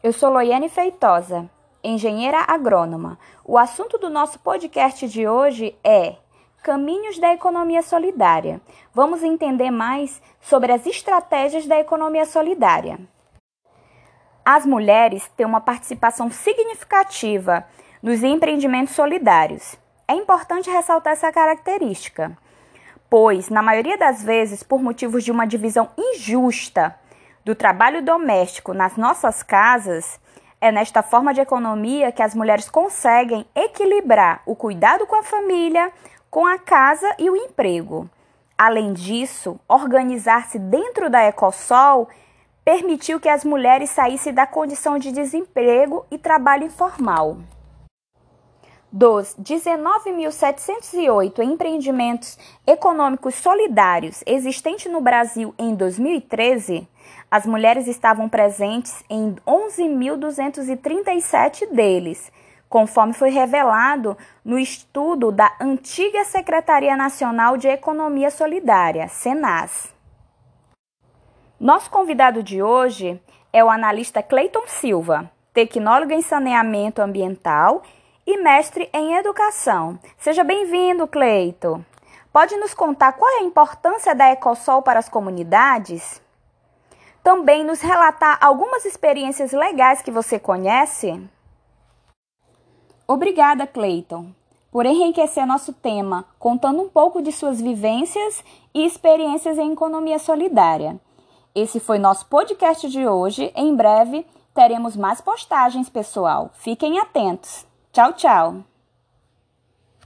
Eu sou Loiane Feitosa, engenheira agrônoma. O assunto do nosso podcast de hoje é Caminhos da Economia Solidária. Vamos entender mais sobre as estratégias da economia solidária. As mulheres têm uma participação significativa nos empreendimentos solidários. É importante ressaltar essa característica, pois, na maioria das vezes, por motivos de uma divisão injusta do trabalho doméstico nas nossas casas, é nesta forma de economia que as mulheres conseguem equilibrar o cuidado com a família, com a casa e o emprego. Além disso, organizar-se dentro da Ecosol permitiu que as mulheres saíssem da condição de desemprego e trabalho informal. Dos 19.708 empreendimentos econômicos solidários existentes no Brasil em 2013, as mulheres estavam presentes em 11.237 deles, conforme foi revelado no estudo da antiga Secretaria Nacional de Economia Solidária, SENAS. Nosso convidado de hoje é o analista Cleiton Silva, tecnólogo em saneamento ambiental e mestre em educação. Seja bem-vindo, Cleito. Pode nos contar qual é a importância da Ecosol para as comunidades? Também nos relatar algumas experiências legais que você conhece? Obrigada, Cleiton, por enriquecer nosso tema, contando um pouco de suas vivências e experiências em economia solidária. Esse foi nosso podcast de hoje. Em breve teremos mais postagens, pessoal. Fiquem atentos. Tchau, tchau!